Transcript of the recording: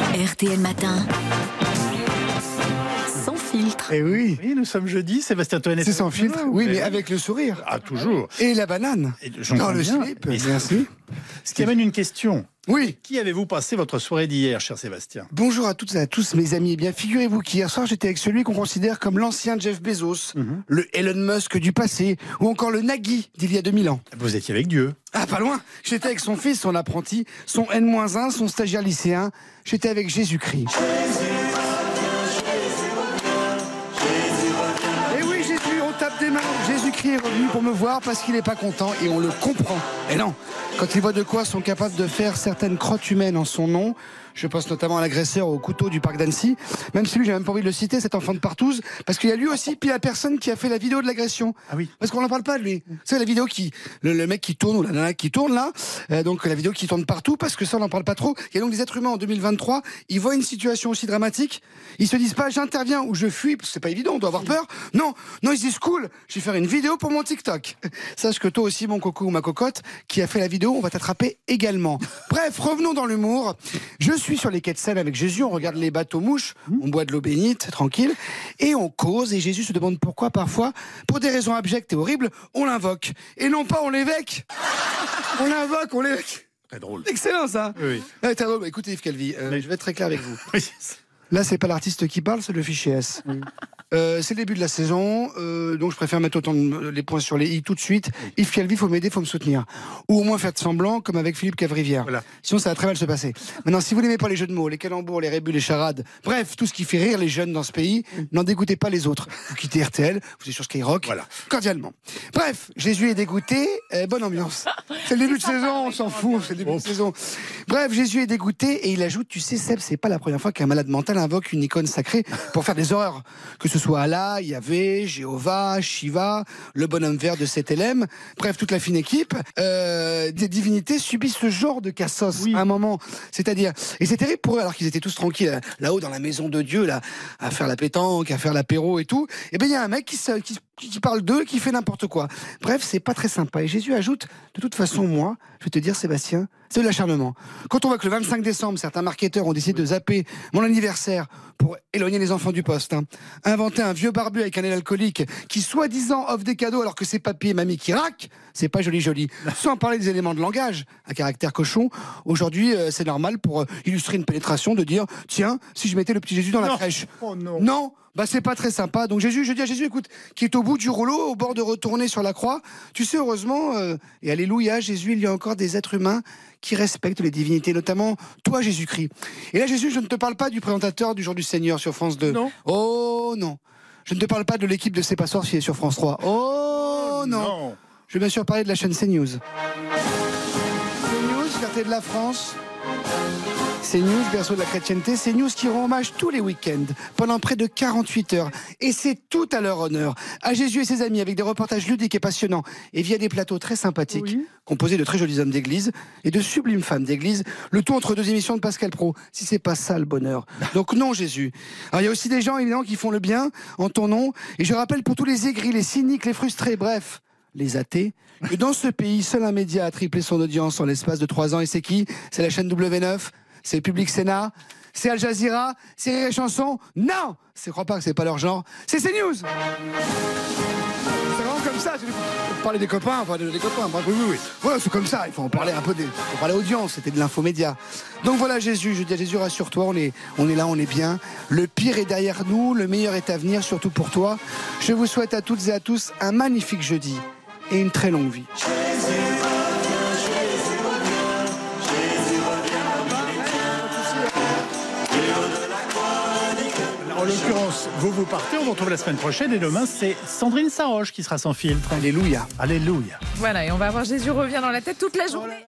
RTL Matin. Sans filtre. Eh oui, Oui, nous sommes jeudi, Sébastien Toine. c'est sans filtre. Oui, mais avec le sourire. Ah, toujours. Et la banane. Et Dans le slip. Et- Merci. Ce qui amène une question. Oui. Qui avez-vous passé votre soirée d'hier, cher Sébastien? Bonjour à toutes et à tous, mes amis. Eh bien, figurez-vous qu'hier soir, j'étais avec celui qu'on considère comme l'ancien Jeff Bezos, Mhm. le Elon Musk du passé, ou encore le Nagui d'il y a 2000 ans. Vous étiez avec Dieu. Ah, pas loin. J'étais avec son fils, son apprenti, son N-1, son stagiaire lycéen. J'étais avec Jésus-Christ. Et oui, Jésus, on tape des mains. Jésus-Christ est revenu pour me voir parce qu'il n'est pas content et on le comprend. Et non, quand il voit de quoi sont capables de faire certaines crottes humaines en son nom, je pense notamment à l'agresseur au couteau du parc d'Annecy, même si lui, j'ai même pas envie de le citer, cet enfant de partouze, parce qu'il y a lui aussi, puis la personne qui a fait la vidéo de l'agression. Ah oui. Parce qu'on n'en parle pas de lui. C'est la vidéo qui, le, le mec qui tourne ou la nana qui tourne là, euh, donc la vidéo qui tourne partout parce que ça on n'en parle pas trop. Il y a donc des êtres humains en 2023, ils voient une situation aussi dramatique, ils se disent pas j'interviens ou je fuis c'est pas évident, on doit avoir peur. Non, non ils se disent cool, je vais faire une vidéo pour mon TikTok. Sache que toi aussi mon coco ou ma cocotte qui a fait la vidéo, on va t'attraper également. Bref, revenons dans l'humour. Je suis sur les quais de Seine avec Jésus, on regarde les bateaux mouches, on boit de l'eau bénite, tranquille, et on cause et Jésus se demande pourquoi parfois, pour des raisons abjectes et horribles, on l'invoque. Et non pas on l'évêque. On l'invoque, on l'évêque. Très drôle. Excellent ça. Oui. Ouais, t'as drôle. Écoutez Yves Calvi, euh, je vais être très clair avec vous. Là, c'est pas l'artiste qui parle, c'est le fichier S. Euh, c'est le début de la saison, euh, donc je préfère mettre autant de- les points sur les i tout de suite. Yves Calvi, faut m'aider, faut me soutenir, ou au moins faire de semblant, comme avec Philippe Cavrivière. Voilà. Sinon, ça va très mal se passer. Maintenant, si vous n'aimez pas les jeux de mots, les calembours, les rébus, les charades, bref, tout ce qui fait rire les jeunes dans ce pays, n'en dégoûtez pas les autres. Vous quittez RTL, vous êtes sur Skyrock, Voilà. cordialement. Bref, Jésus est dégoûté, euh, bonne ambiance. C'est le début de saison, on s'en fout, c'est le début de saison. Bref, Jésus est dégoûté et il ajoute, tu sais Seb, c'est pas la première fois qu'un malade mental invoque une icône sacrée pour faire des horreurs. Que ce soit Allah, Yahvé, Jéhovah, Shiva, le bonhomme vert de LM, bref, toute la fine équipe, euh, des divinités subissent ce genre de cassos Oui. à un moment. C'est-à-dire, et c'est terrible pour eux, alors qu'ils étaient tous tranquilles euh, là-haut dans la maison de Dieu, là, à faire la pétanque, à faire l'apéro et tout. Et ben il y a un mec qui, se- qui, qui parle d'eux, qui fait n'importe quoi. Bref, c'est pas très sympa. Et Jésus ajoute, de toute façon, moi, je vais te dire, Sébastien, c'est de l'acharnement. Quand on voit que le 25 décembre, certains marketeurs ont décidé de zapper mon anniversaire pour éloigner les enfants du poste, hein, inventer un vieux barbu avec un aile alcoolique qui soi-disant offre des cadeaux alors que c'est papy et mamie qui raquent, c'est pas joli joli. Sans parler des éléments de langage à caractère cochon. Aujourd'hui, euh, c'est normal pour euh, illustrer une pénétration de dire, tiens, si je mettais le petit Jésus dans la Non. crèche. Oh non. Non, bah c'est pas très sympa. Donc Jésus, je dis à Jésus, écoute, qui est au bout du rouleau, au bord de retourner sur la croix. Tu sais, heureusement, euh, et alléluia, Jésus, il y a encore des êtres humains qui respectent les divinités, notamment toi, Jésus-Christ. Et là, Jésus, je ne te parle pas du présentateur du jour du Seigneur sur France 2. Non. Oh non. Je ne te parle pas de l'équipe de C'est pas sorcier sur France 3. Oh non. Je vais bien sûr parler de la chaîne CNews. CNews, fierté de la France. CNews, berceau de la chrétienté, CNews qui rend hommage tous les week-ends, pendant près de 48 heures. Et c'est tout à leur honneur. À Jésus et ses amis, avec des reportages ludiques et passionnants, et via des plateaux très sympathiques, Oui. composés de très jolis hommes d'église et de sublimes femmes d'église, le tout entre deux émissions de Pascal Pro. Si c'est pas ça le bonheur. Donc non, Jésus. Alors il y a aussi des gens, évidemment, qui font le bien en ton nom. Et je rappelle pour tous les aigris, les cyniques, les frustrés, bref, les athées, que dans ce pays, seul un média a triplé son audience en l'espace de trois ans. Et c'est qui? C'est la chaîne W9 C'est Public Sénat C'est Al Jazeera C'est Rire et Chanson Non Je crois pas que c'est pas leur genre. C'est CNews C'est vraiment comme ça. parler des copains, enfin des copains. oui, oui, oui. Voilà, c'est comme ça. Il faut en parler un peu des. Il audience. C'était de l'infomédia. Donc voilà, Jésus. Je dis à Jésus, rassure-toi. On est là, on est bien. Le pire est derrière nous. Le meilleur est à venir, surtout pour toi. Je vous souhaite à toutes et à tous un magnifique jeudi et une très longue vie. En l'occurrence, vous vous partez, on vous retrouve la semaine prochaine et demain c'est Sandrine Saroche qui sera sans filtre. Alléluia. Alléluia. Voilà, et on va voir Jésus revient dans la tête toute la journée.